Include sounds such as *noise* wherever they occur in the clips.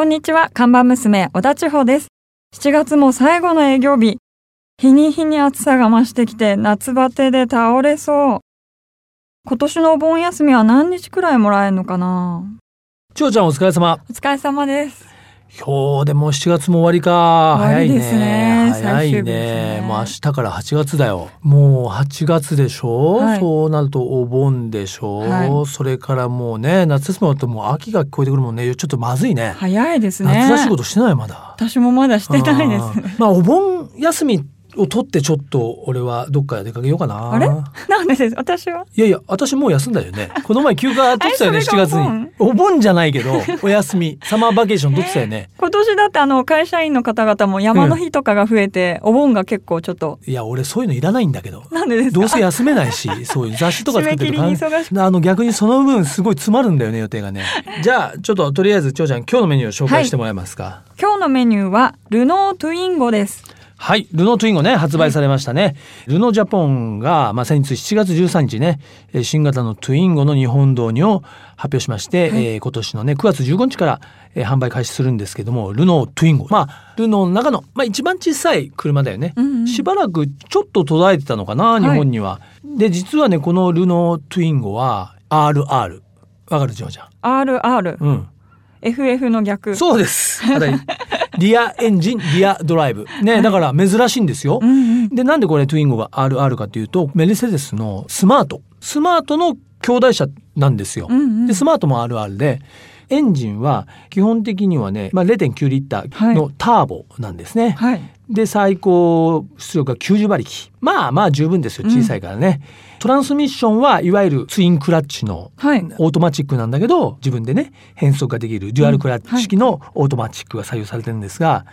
こんにちは、看板娘、小田千穂です。7月も最後の営業日。日に日に暑さが増してきて、夏バテで倒れそう。今年のお盆休みは何日くらいもらえるのかな？ちょうちゃんお疲れ様。お疲れ様です。今日でもう7月も終わりか。早いりですねね。早いねね。もう明日から8月だよ。もう8月でしょ、はいそうなるとお盆でしょ、はいそれからもうね、夏休み終わるともう秋が聞こえてくるもんね。ちょっとまずいね。早いですね。夏らしいことしてないまだ。私もまだしてないですあーまあお盆休みを取ってちょっと俺はどっか出かけようかな。あれ？*laughs* なんでです？私は？いやいや、私もう休んだよね。この前休暇取ってたよね、7あれ？それ月に。お盆？じゃないけど、お休み、サマーバケーション取ってたよね。*laughs* 今年だってあの会社員の方々も山の日とかが増えて、お盆が結構ちょっと、いや、俺そういうのいらないんだけど。なんでですか？どうせ休めないし、そういう雑誌とか作ってると締め切りに忙しくあの逆にその分すごい詰まるんだよね予定がね。じゃあちょっととりあえずちょうちゃん今日のメニューを紹介してもらえますか？今日のメニューはルノートゥインゴです。はい、ルノートゥインゴね発売されましたね。ルノージャポンがまあ先日7月13日ねえー新型のトゥインゴの日本導入を発表しまして、えー今年のね9月15日から、えー販売開始するんですけどもルノートゥインゴまあルノーの中のまあ一番小さい車だよね。うんうんしばらくちょっと途絶えてたのかな日本には。で実はねこのルノートゥインゴは RR わかるジョーちゃん。RR、うん。FF の逆。そうです。*laughs* リアエンジン、リアドライブ。ね、だから珍しいんですよ。うんうん。で、なんでこれトゥインゴが RR かというと、メルセデスのスマート。スマートの兄弟車なんですよ。うんうんで、スマートも RR で、エンジンは基本的にはね、まあ、0.9リッターのターボなんですね。はい。で最高出力が90馬力。まあまあ十分ですよ小さいからね、トランスミッションはいわゆるツインクラッチのはい。オートマチックなんだけど自分でね変速ができるデュアルクラッチ式のオートマチックが採用されてるんですが、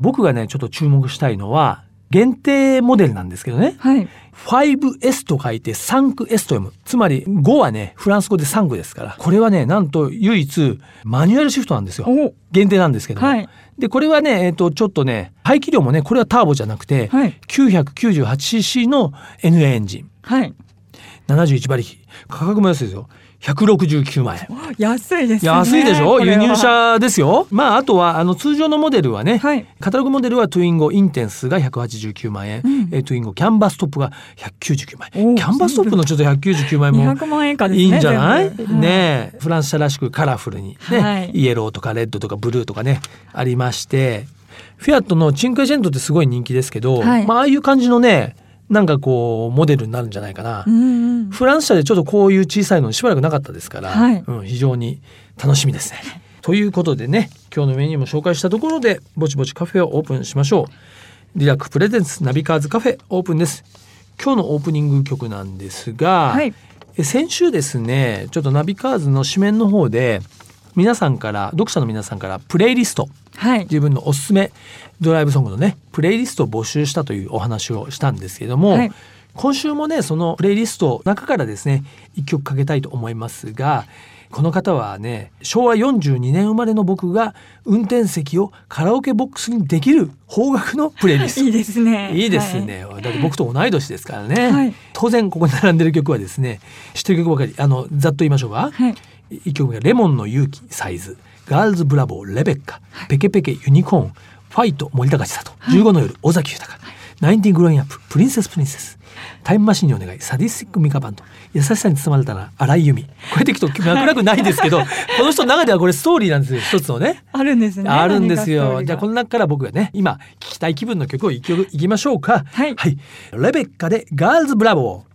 僕がねちょっと注目したいのは限定モデルなんですけどね。はい。5S と書いて 3S と読むつまり5はねフランス語で3ですから。これはねなんと唯一マニュアルシフトなんですよ。お。限定なんですけども、はい。でこれはね、えっとちょっとね排気量もねこれはターボじゃなくて、はい。998cc の NA エンジン。はい。71馬力。価格も安いですよ169万円。安いですね。安いでしょ？輸入。車ですよ。まああとはあの通常のモデルはね、はい。カタログモデルはトゥインゴインテンスが189万円、うん。えートゥインゴキャンバストップが199万円。キャンバストップのちょっと199万円も200万円以下ですね。いいんじゃない？ねえ。フランス車らしくカラフルにね、はい。イエローとかレッドとかブルーとかねありまして。フィアットのチンクエチェントってすごい人気ですけど、はい。まあああいう感じのねなんかこうモデルになるんじゃないかな、うんうん。フランス車でちょっとこういう小さいのしばらくなかったですから、はいうん、非常に楽しみですね。ということでね今日のメニューも紹介したところでぼちぼちカフェをオープンしましょう。リラク presents ナビカーズカフェオープンです。今日のオープニング曲なんですが、はい。え先週ですねちょっとナビカーズの紙面の方で皆さんから読者の皆さんからプレイリスト。はい。自分のおすすめドライブソングのねプレイリストを募集したというお話をしたんですけれども、はい。今週もねそのプレイリストの中からですね一曲かけたいと思いますがこの方はね昭和42年生まれの僕が運転席をカラオケボックスにできる邦楽のプレイリスト。*laughs* いいですね。いいですね、だって僕と同い年ですからね、はい。当然ここに並んでる曲はですね知ってる曲ばかりあのざっと言いましょうか、はい。一曲目が「レモンの勇気サイズ」「ガールズブラボーレベッカ」ペケペケユニコーン」「ファイト森高千里」「15の夜尾崎豊」 Nineteen Growing Up」「プリンセスプリンセス」「タイムマシンにお願い」「サディスティックミカバンド」「優しさに包まれたら荒井由実」こうやって聞くと脈絡ないですけどこの人の中ではこれストーリーなんですよ一つのね。あるんですね。あるんですよ。じゃあこの中から僕がね今聞きたい気分の曲を一曲いきましょうか。はいレベッカでガールズブラボー。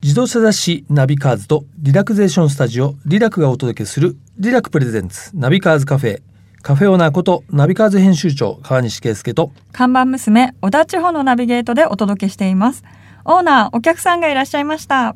自動車雑誌ナビカーズとリラクゼーションスタジオリラクがお届けするリラク presents ナビカーズカフェカフェオーナーことナビカーズ編集長川西圭介と看板娘、小田地方のナビゲートでお届けしています。オーナー、お客さんがいらっしゃいました。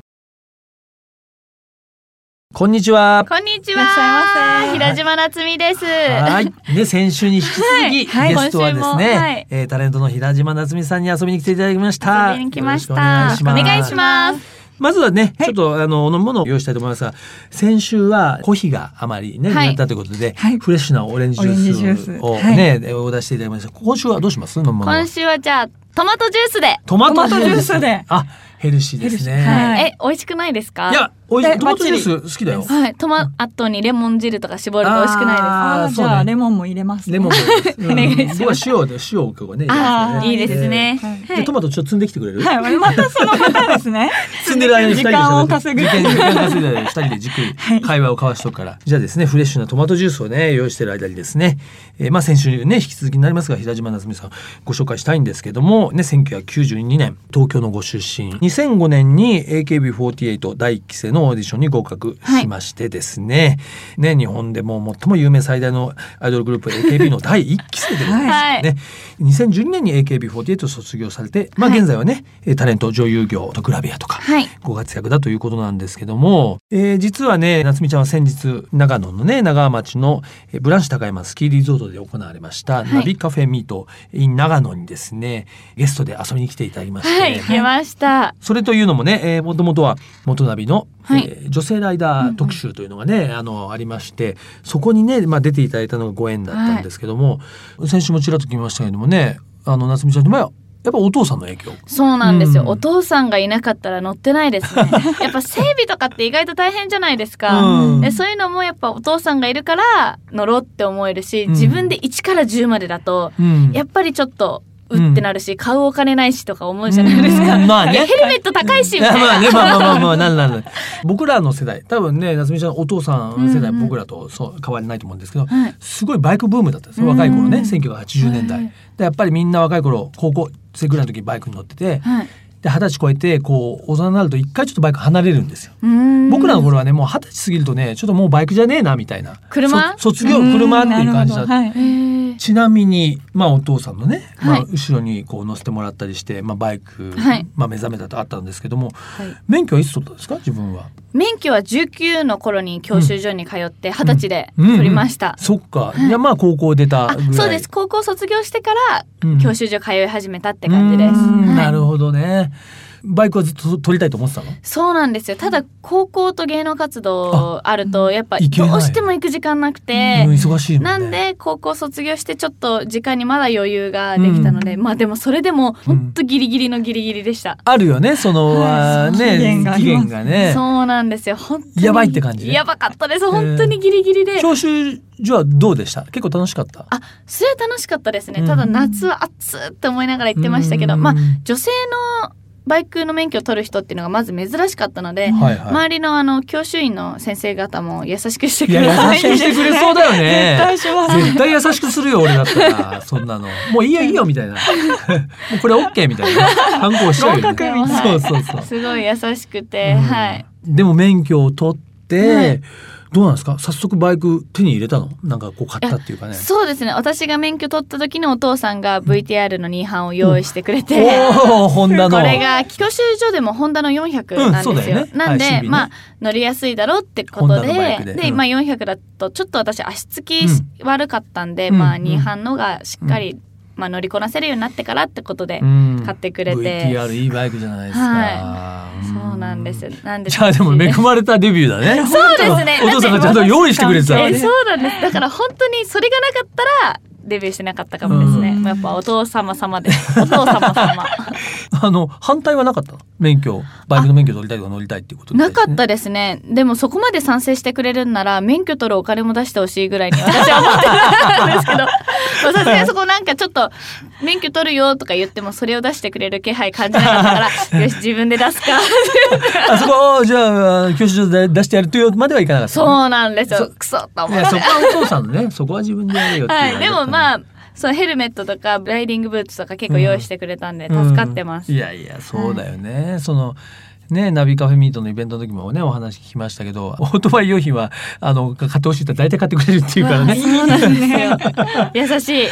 こんにちは。こんにちいらっしゃいまは。せ平島夏美です。はい。で、先週に引き続き、はいゲストはですね、今週もはいえータレントの平島夏美さんに遊びに来ていただきました。遊びに来ましよろしくおた。願いします。ます。まずはね、ちょっとあの、飲むものを用意したいと思いますが、先週はコーヒーがあまりね、はい。なったということで、はい。フレッシュなオレンジジューース。スをはい。ね、お出していただきました。今週はどうします？飲むものは。今週はじゃあトマトジュースで。トマトジュース。で。あ、ヘルシーですね。はい。え、美味しくないですか？いや、でおいトマトジュース好きだよ。はい、トマトにレモン汁とか絞ると美味しくないです。あーそうね。あーじゃあレモンも入れます、ね。レモンも、うんお願いします塩で塩をここね。あー、入れていいですね。はい。でトマトちょっと積んできてくれる、はい、またその方ですね。積んでる間に時間を稼ぐ。時間稼いで二人でじっくり会話を交わしとくから、じゃあですねフレッシュなトマトジュースをね用意してる間にですね、えーまあ先週ね引き続きになりますが平島夏美さんご紹介したいんですけどもね1992年東京のご出身。2005年に AKB48 第1期生のオーディションに合格しましてですね、ね日本でも最も有名最大のアイドルグループ AKB の第1期生でございますね、2012年に AKB48 を卒業されて、まあ、はい現在はね、えータレント女優業とグラビアとか、はい。ご活躍だということなんですけども、えー実はね夏美ちゃんは先日長野のね長浜町のえーブランシュ高山スキーリゾートで行われました、い。ナビカフェミート in 長野にですねゲストで遊びに来ていただきまして、はい、来ました。それというのもね、えー、もともとは元ナビの、はい。えー女性ライダー特集というのがね、あのありましてそこにね、まあ、出ていただいたのがご縁だったんですけども、先週もちらっと聞きましたけどもねあの夏美ちゃんの前はやっぱお父さんの影響？そうなんですよ、うん。お父さんがいなかったら乗ってないですね。*laughs* やっぱ整備とかって意外と大変じゃないですか。うん。でそういうのもやっぱお父さんがいるから乗ろうって思えるし、うん。自分で1から10までだと、うん。やっぱりちょっと、うってなるし、買うお金ないしとか思うじゃないですか。うんまあね *laughs* ヘルメット高いし、みたいな。まあね、まあまあまあまあ、*laughs* なるなる。僕らの世代、多分ね、夏美ちゃんお父さん世代、僕らとそう変わりないと思うんですけど、はいすごいバイクブームだったんですよ。若い頃ね、うん1980年代。はいで、やっぱりみんな若い頃、高校生ぐらいの時バイクに乗ってて、はいで、二十歳超えて、こう、大人になると一回ちょっとバイク離れるんですよ。僕らの頃はね、もう二十歳過ぎるとね、ちょっともうバイクじゃねえな、みたいな。車？そ卒業、車っていう感じだった。はい。ちなみに、まあ、お父さんのね、まあはい、後ろにこう乗せてもらったりして、まあ、バイク、はい。まあ、目覚めたとあったんですけども、はい。免許はいつ取ったんですか？自分は。免許は19の頃に教習所に通って二十歳でうん取りました。そっか。いや、まあ、高校出たあぐらい。そうです。高校卒業してからうん教習所通い始めたって感じです。なるほどね。バイクはずっと取りたいと思ってたの？そうなんですよ。ただ高校と芸能活動あるとやっぱどうしても行く時間なくうんて。忙しい。なんで高校卒業してちょっと時間にまだ余裕ができたので、まあでもそれでも本当ギリギリのギリギリでした。あるよね、その、ね、期限がね。そうなんですよ。本当にやばいって感じねやばかったです。本当にギリギリで。教習所はどうでした？結構楽しかった？あ、それは楽しかったですね。うんただ夏は暑って思いながら行ってましたけど、うんまあ女性のバイクの免許を取る人っていうのがまず珍しかったので、はいはい。周りのあの教習員の先生方も優しくしてくれた優しくしてくれそうだよね。*laughs* 絶対優しくするよ、俺だったら。*laughs* そんなの。もういいよ、いいよ、みたいな。*laughs* もうこれ OK みたいな。反抗しちゃうよ、ね。みたいそうそうそう。すごい優しくて、うんはい。でも免許を取って、はいどうなんですか？早速バイク手に入れたの？なんかこう買ったっていうかね。そうですね。私が免許取った時にお父さんが VTR の2版を用意してくれて、おお、ホンダの。これが教習所でもホンダの400なんですよ。うんね。なんで、はいまあ乗りやすいだろうってことで、で、うん。まあ400だとちょっと私足つきうん。悪かったんで、うん。まあうん。2班のがしっかり、まあ乗りこなせるようになってからってことで、うん買ってくれて VTR いいバイクじゃないですか。はそうなんです。なんでじゃあでも恵まれたデビューだね。*laughs* そうですねお父さんがちゃんと用意してくれてたそうなんです。だから本当にそれがなかったらデビューしてなかったかもですね。うんやっぱお父様様です。お父様様。*laughs* あの、反対はなかった？の免許、バイクの免許取りたいとか乗りたいっていうことなかったですね。でもそこまで賛成してくれるんなら免許取るお金も出してほしいぐらいに私は思ってたんですけど、*laughs* まあさすがにそこなんかちょっと免許取るよとか言ってもそれを出してくれる気配感じなかったから、*laughs* よし自分で出すか。あそこ、じゃあ、教習所で出してやるというまではいかなかったの。そうなんですそよ。クソと思ってそこ。はお父さんのね、そこは自分でやれよっていうはい。でもまあ、あ、そうヘルメットとかライディングブーツとか結構用意してくれたんで助かってます。うんいやいや、そうだよね。その、ね、ナビカフェミートのイベントの時もね、お話聞きましたけど、オートバイ用品は、あの、買ってほしいって大体買ってくれるっていうからね。そうなんですよ。*laughs* 優しい。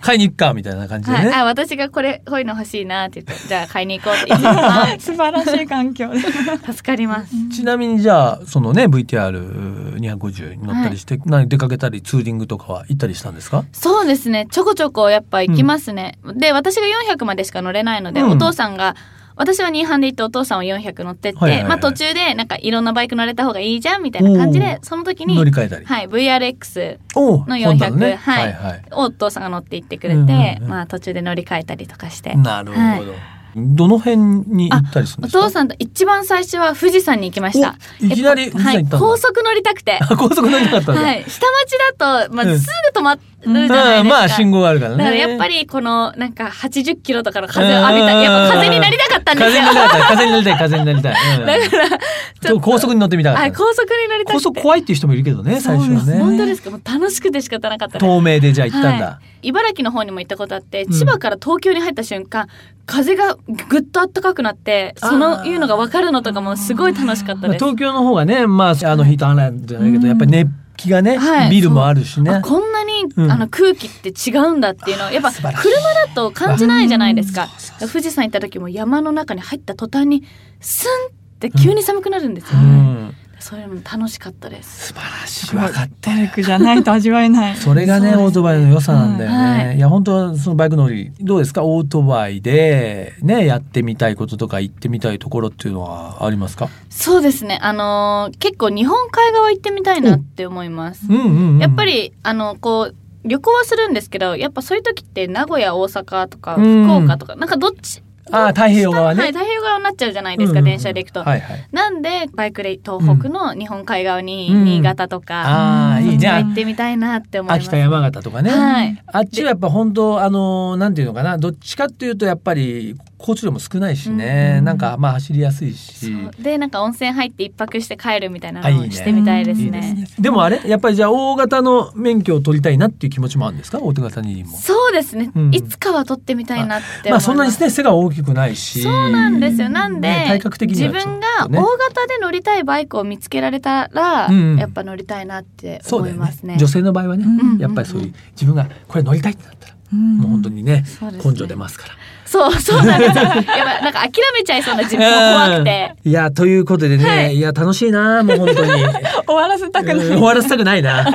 買いに行くか、みたいな感じではい、ね。あ私がこれこういうの欲しいなって言ってじゃあ買いに行こうって言ってあ *laughs* 素晴らしい環境で。助かります。ちなみにじゃあ、そのね、VTR250 に乗ったりして、何出かけたり、ツーリングとかは行ったりしたんですか？そうですねちょこちょこやっぱ行きますね。で私が400までしか乗れないので、うんお父さんが私は2班で行ってお父さんは400乗ってって、はいはいはいまあ途中でなんかいろんなバイク乗れた方がいいじゃんみたいな感じでその時に乗り換えたり。はい VRX のホンダ400、ねはいはいはい。をお父さんが乗って行ってくれて、うんうんうんまあ途中で乗り換えたりとかして。なるほど。はいどの辺に行ったりするんおですか？父さんと一番最初は富士山に行きました。おいきなりえっと富士山行ったんだはい、高速乗りたくて。あ高速乗りたかったんだ、はい、下町だと、まあ、うんすぐ止まるじゃないですか。うんまあ信号があるからねだからやっぱりこのなんか80キロとかの風を浴びたい。やっぱ風になりたかったんですよ。風になりたい風になりたい風になりたい、うん *laughs* だから、ちょっと高速に乗ってみたかったはい、高速に乗りたくて。高速怖いっていう人もいるけどね最初はね本当ですか？もう楽しくて仕方なかったです。透明でじゃあ行ったんだ、はい、茨城の方にも行ったことあって、うん千葉から東京に入った瞬間風がぐっと暖かくなってそのいうのが分かるのとかもすごい楽しかったまあです。東京の方がねまああのヒートアイランドじゃないけど、うん。やっぱり熱気がね、はい。ビルもあるしね。あこんなに、うん。あの空気って違うんだっていうのをやっぱ車だと感じないじゃないですか。富士山行った時も山の中に入った途端にスンって急に寒くなるんですよ、うんそれも楽しかったです。素晴らしい。分かってバイクじゃないと味わえない。それがねそうですオートバイの良さなんだよね、うんはい。い、や本当はそのバイク乗りどうですか？オートバイでねやってみたいこととか行ってみたいところっていうのはありますか？そうですね。あのー結構日本海側行ってみたいなって思います。うんうん、うん、やっぱりあのこう旅行はするんですけどやっぱそういう時って名古屋大阪とかうん。福岡とか、なんかどっちああ太平洋側ね、はい、太平洋側になっちゃうじゃないですか、電車で行くと、はいはい。なんでバイクで東北の日本海側にうん新潟とか、ああいいね。行ってみたいなって思います。秋田山形とかね、はい。あっちはやっぱ本当あのなんていうのかな。どっちかっていうとやっぱり交通量も少ないしね、うんなんかまあ走りやすいし。でなんか温泉入って一泊して帰るみたいなのをしてみたいですね。ね。でもあれやっぱりじゃあ大型の免許を取りたいなっていう気持ちもあるんですか？大型にも。そうですね、うん。いつかは撮ってみたいなってまあそんなにね背が大きくないし。そうなんですよ。なんで、ね体格的に自分がね大型で乗りたいバイクを見つけられたら、うんやっぱ乗りたいなって思いますね。女性の場合はね、うんやっぱりそういう自分がこれ乗りたいってなったら、もう本当にね。根性出ますから。そうそうなんですよ。やっぱなんか諦めちゃいそうな自分も怖くて。うんいやということでね、はいい、や楽しいなもう本当に。*laughs* 終わらせたくない。うん終わらせたくないな。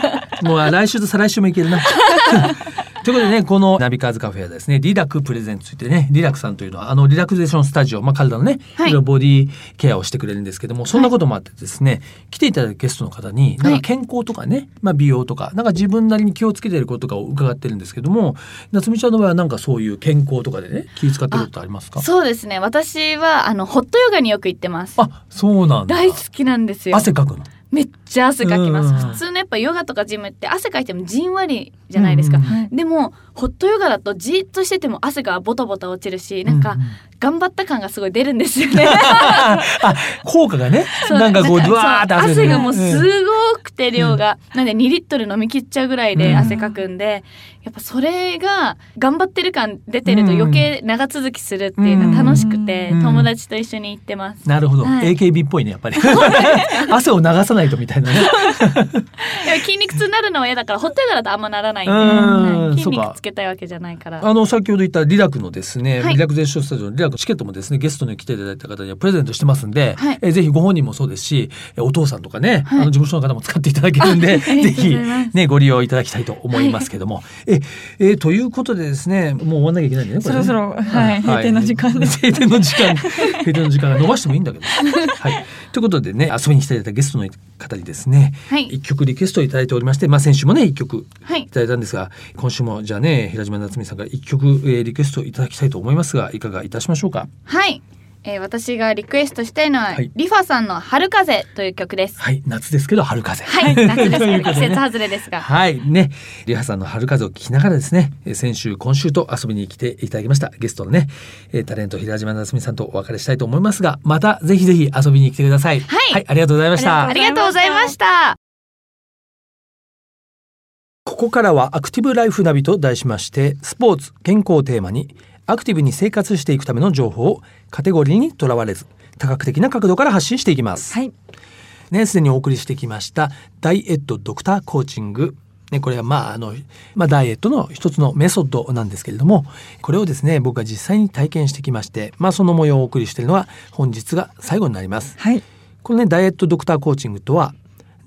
もう来週と再来週もいけるな。*laughs* ということでね、このナビカーズカフェはですね、リラクプレゼンツといってね、リラクさんというのは、あの、リラクゼーションスタジオ、まあ、体のね、はいいろいろボディケアをしてくれるんですけども、そんなこともあってですね、来ていただくゲストの方に、なんか健康とかね、まあ、美容とか、なんか自分なりに気をつけていることとかを伺ってるんですけども、夏美ちゃんの場合はなんかそういう健康とかでね、気を使ってることありますか？そうですね。私はあのホットヨガによく行ってます。あ、そうなんだ。大好きなんですよ。汗かくの？めっちゃ汗かきます。うん普通のやっぱヨガとかジムって汗かいてもじんわりじゃないですか。うんはいでもホットヨガだとじっとしてても汗がボタボタ落ちるし、なんかうう頑張った感がすごい出るんですよね。*laughs* あ、効果がね、なんかこう、ドワーって汗がもうすんごくて量が、なんで2リットル飲み切っちゃうぐらいで汗かくんで、やっぱそれが頑張ってる感出てると余計長続きするっていうのが楽しくて、うん。友達と一緒に行ってます。なるほど、はい。AKB っぽいねやっぱり。*laughs* 汗を流さないとみたいなね。*laughs* 筋肉痛になるのは嫌だからホットヨガだとあんまならないんで、うん。はい。筋そうか。肉つけたいわけじゃないから。あの先ほど言ったリラクのですね、はい。リラクゼーションスタジオのリラクチケットもですねゲストに来ていただいた方にはプレゼントしてますんで、はい。えぜひご本人もそうですしえお父さんとかね、はい。あの事務所の方も使っていただけるんで *laughs* ぜひね *laughs* ご利用いただきたいと思いますけども、ええということでですねもう終わんなきゃいけないんでねこれね。そろそろ、はい、閉店の時間です。*laughs* 閉店の時間。閉店の時間が伸ばしてもいいんだけどはい。ということでね遊びに来ていただいたゲストの方にですねはい。一曲リクエストをいただいておりまして、まあ、先週もね一曲はい。いただいたんですが今週もじゃあね平島夏美さんから一曲、えーリクエストいただきたいと思いますがいかがいたしましょうか？はい、えー私がリクエストしたいのは、はい。リファさんの春風という曲です。はい。夏ですけど春風。はい、*laughs* 夏ですけど季節外れですが。*laughs* はい。ね。リハさんの春風を聞きながらですねえー先週今週と遊びに来ていただきました。ゲストのねえータレント平島夏美さんとお別れしたいと思いますがまたぜひぜひ遊びに来てください。はい。ありがとうございました。ありがとうございました。ここからはアクティブライフナビと題しましてスポーツ健康をテーマにアクティブに生活していくための情報をカテゴリーにとらわれず多角的な角度から発信していきます。はい。ね、すでにお送りしてきましたダイエットドクターコーチング。ね、これはまああの、まあ、ダイエットの一つのメソッドなんですけれどもこれをですね僕が実際に体験してきまして、まあ、その模様をお送りしているのは本日が最後になります。はい。このねダイエットドクターコーチングとは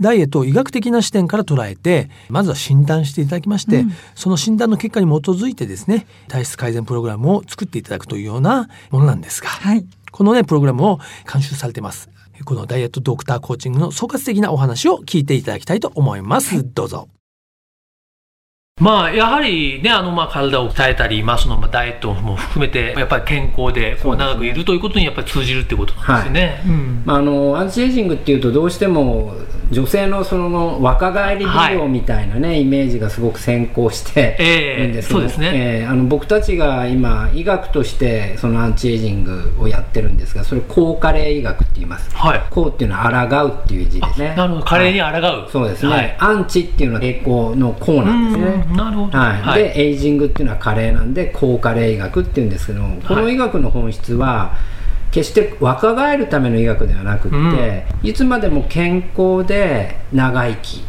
ダイエットを医学的な視点から捉えてまずは診断していただきまして、うん。その診断の結果に基づいてですね体質改善プログラムを作っていただくというようなものなんですが、はい。このねプログラムを監修されてますこのダイエットドクターコーチングの総括的なお話を聞いていただきたいと思います、どうぞ。まあやはりねあのまあ体を鍛えたり、まあ、そのまあダイエットも含めてやっぱり健康でこう長くいるということにやっぱり通じるってことなんですよね。うん。まあ、あのアンチエイジングっていうとどうしても女性のその若返り美容みたいなね、イメージがすごく先行してるんですけど、ええそうですね。えーあの僕たちが今医学としてそのアンチエイジングをやってるんですがそれ高加齢医学って言います。はい。抗っていうのは抗うっていう字ですねなるほど。加齢に抗う、そうですね、はい。アンチっていうのは抵抗の抗なんですね。うんなるほど。はい。はい。でエイジングっていうのは加齢なんで高加齢医学っていうんですけどもこの医学の本質は決して若返るための医学ではなくって、いつまでも健康で長生き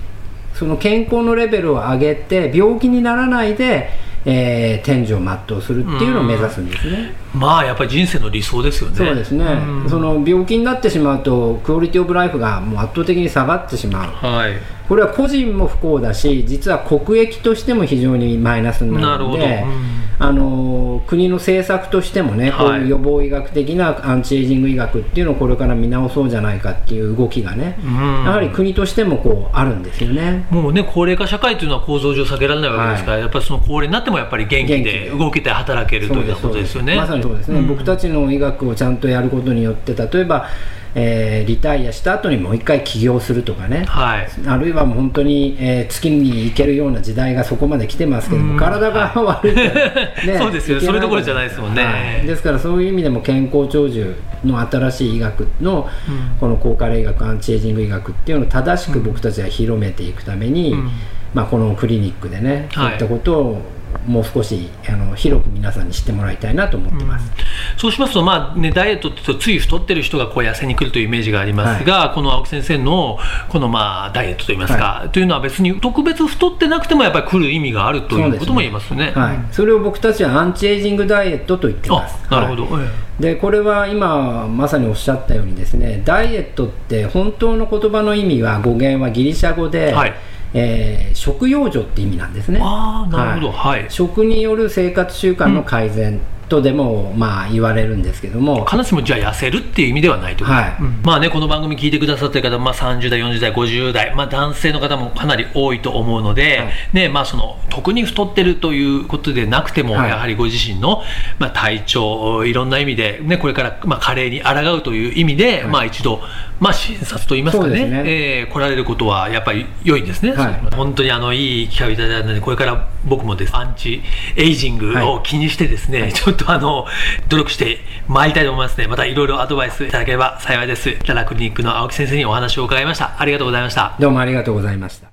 その健康のレベルを上げて病気にならないで、えー天寿を全うするっていうのを目指すんですね。まあやっぱり人生の理想ですよね。そうですね、うんその病気になってしまうとクオリティオブライフがもう圧倒的に下がってしまうはい。これは個人も不幸だし実は国益としても非常にマイナスにななるほど。るのでうんあの国の政策としてもね、はい。こういう予防医学的なアンチエイジング医学っていうのをこれから見直そうじゃないかっていう動きがね、うん。やはり国としてもこうあるんですよね。もうね高齢化社会というのは構造上避けられないわけですから、やっぱりその高齢になってもやっぱり元気でで。動けて働けるということですよね。まさにそうですね、うん。僕たちの医学をちゃんとやることによって例えば、えーリタイアした後にもう一回起業するとかね、はい。あるいは本当に、えー月に行けるような時代がそこまで来てますけども、うん。体が悪いと、ね *laughs* そうですよ。それどころじゃないですもんね。はい。ですからそういう意味でも健康長寿の新しい医学の、うん。この高加齢医学アンチエイジング医学っていうのを正しく僕たちは広めていくために、うん。まあ、このクリニックでね、はい。そういったことをもう少しあの広く皆さんに知ってもらいたいなと思ってます。そうしますと、まあね、ダイエットってつい太ってる人がこう痩せに来るというイメージがありますが、この青木先生のこのまあダイエットといいますか、というのは別に特別太ってなくてもやっぱり来る意味があるということも言いますね。はい、それを僕たちはアンチエイジングダイエットと言ってます。あなるほど、はい。え。でこれは今まさにおっしゃったようにですねダイエットって本当の言葉の意味は語源はギリシャ語で、はいえー食用助って意味なんですね。あなるほど。はい、食による生活習慣の改善とでも、まあ言われるんですけども。必ずしもじゃあ痩せるっていう意味ではないと？はい。うん。まあねこの番組聞いてくださってる方、まあ、30代40代50代、まあ、男性の方もかなり多いと思うので、はい。ねまあ、その特に太ってるということでなくても、はい。やはりご自身の、まあ、体調いろんな意味で、ね、これから、まあ、加齢に抗うという意味で、はい。まあ、一度、まあ、診察といいますかね。すね。えー来られることはやっぱり良いんですね、はい。本当にあのいい機会をいただいたのでこれから僕もです。アンチエイジングを気にしてですね、ちょっとっとあの努力して参りたいと思いますね。またいろいろアドバイスいただければ幸いです。ララクリニックの青木先生にお話を伺いました。ありがとうございました。どうもありがとうございました。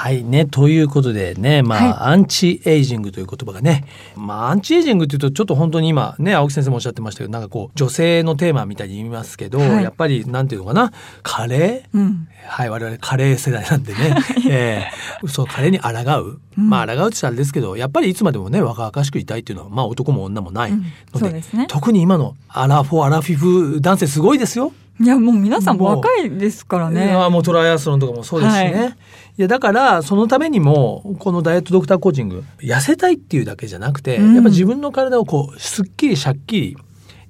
はいねということでねまあ、アンチエイジングという言葉がねまあアンチエイジングっていうとちょっと本当に今ね青木先生もおっしゃってましたけどなんかこう女性のテーマみたいに言いますけど、はい。やっぱりなんていうのかな加齢うん。はい、我々カレー世代なんでね、*laughs* えーそうカレーに抗う、うん。まあ抗うって言ったらあれですけどやっぱりいつまでもね若々しくいたいっていうのはまあ男も女もないうん。ので,、そうですね。特に今のアラフォーアラフィフ男性すごいですよ。いや、もう皆さん若いですからいね。やもうトライアスロンとかもそうですしね、はい。い、やだからそのためにもこのダイエットドクターコーチング痩せたいっていうだけじゃなくて、うん。やっぱ自分の体をこうすっきりしゃっきり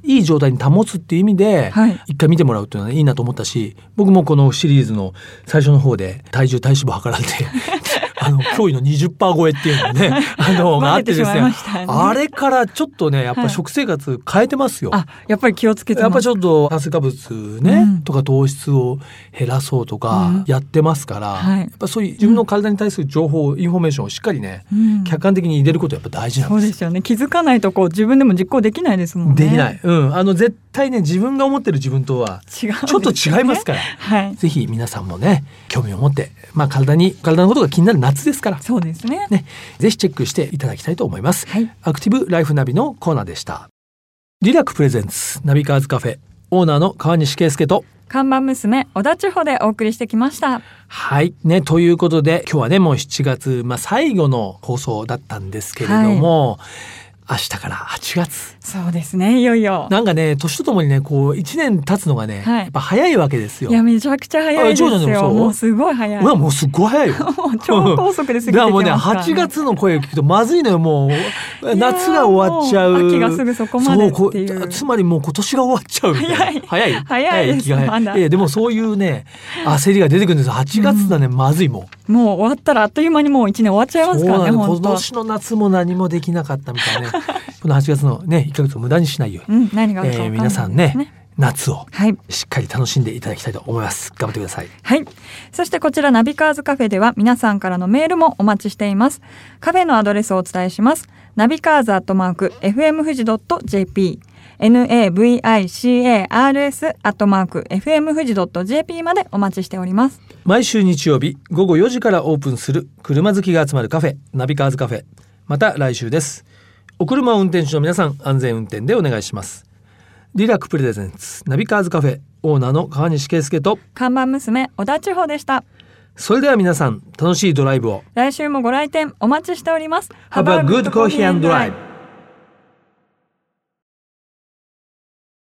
いい状態に保つっていう意味で、はい。一回見てもらうっていうのはいいなと思ったし僕もこのシリーズの最初の方で体重体脂肪測られて *laughs* あの驚異の20%超えっていうのね *laughs* あのがあってですねあれからちょっとねやっぱ食生活変えてますよ。あ、やっぱり気をつけてやっぱ。ちょっと炭水化物ね、うんとか糖質を減らそうとうかんやってますから、はいやっぱそういう自分の体に対する情報、インフォメーションをしっかりね、うん客観的に入れることはやっぱ大事なんで。そうですすよね。気づかないとこう自分でも実行できないですもんね。できない。うん。あの絶対ね自分が思ってる自分とは違う、ちょっと違いますから。はい。ぜひ皆さんもね興味を持って、まあ、体に体のことが気になる夏ですから、そうですね。ね、ぜひチェックしていただきたいと思います。はい。アクティブライフナビのコーナーでした。リラックプレゼンツナビカーズカフェオーナーの川西圭介と看板娘、小田千穂でお送りしてきました。はい。ね、ということで、今日はね、もう7月、まあ、最後の放送だったんですけれども、明日から8月。そうですね。いよいよ。なんかね、年とともにね、こう、1年経つのがね、はいやっぱ早いわけですよ。いや、めちゃくちゃ早いですあ長女でもそよ。う？もうすごい早い。もうすっごい早いよ。*laughs* 超高速で過ぎてきだからもうね、ますからね8月の声を聞くとまずいのよ、もう。夏が終わっちゃう。もう秋がすぐそこまでっていうつまりもう今年が終わっちゃう。早い早い。早いです早いやでもそういうね、焦りが出てくるんですよ。8月だね、まずいもん。もう終わったらあっという間にもう一年終わっちゃいますからね、そうなの本当今年の夏も何もできなかったみたいね *laughs* この8月のね1ヶ月を無駄にしないように、うん、えー皆さんね夏をはい。しっかり楽しんでいただきたいと思います頑張ってくださいはい。そしてこちらナビカーズカフェでは皆さんからのメールもお待ちしています。カフェのアドレスをお伝えします。ナビカーズアットマーク FM 富士 .jp navicars アットマーク FM 富士 .jp までお待ちしております。毎週日曜日午後4時からオープンする車好きが集まるカフェナビカーズカフェまた来週ですお車を運転中の皆さん安全運転でお願いしますリラックプレゼンツナビカーズカフェオーナーの川西圭介と看板娘小田千穂でした。それでは皆さん楽しいドライブを来週もご来店お待ちしております。Have a good coffee and drive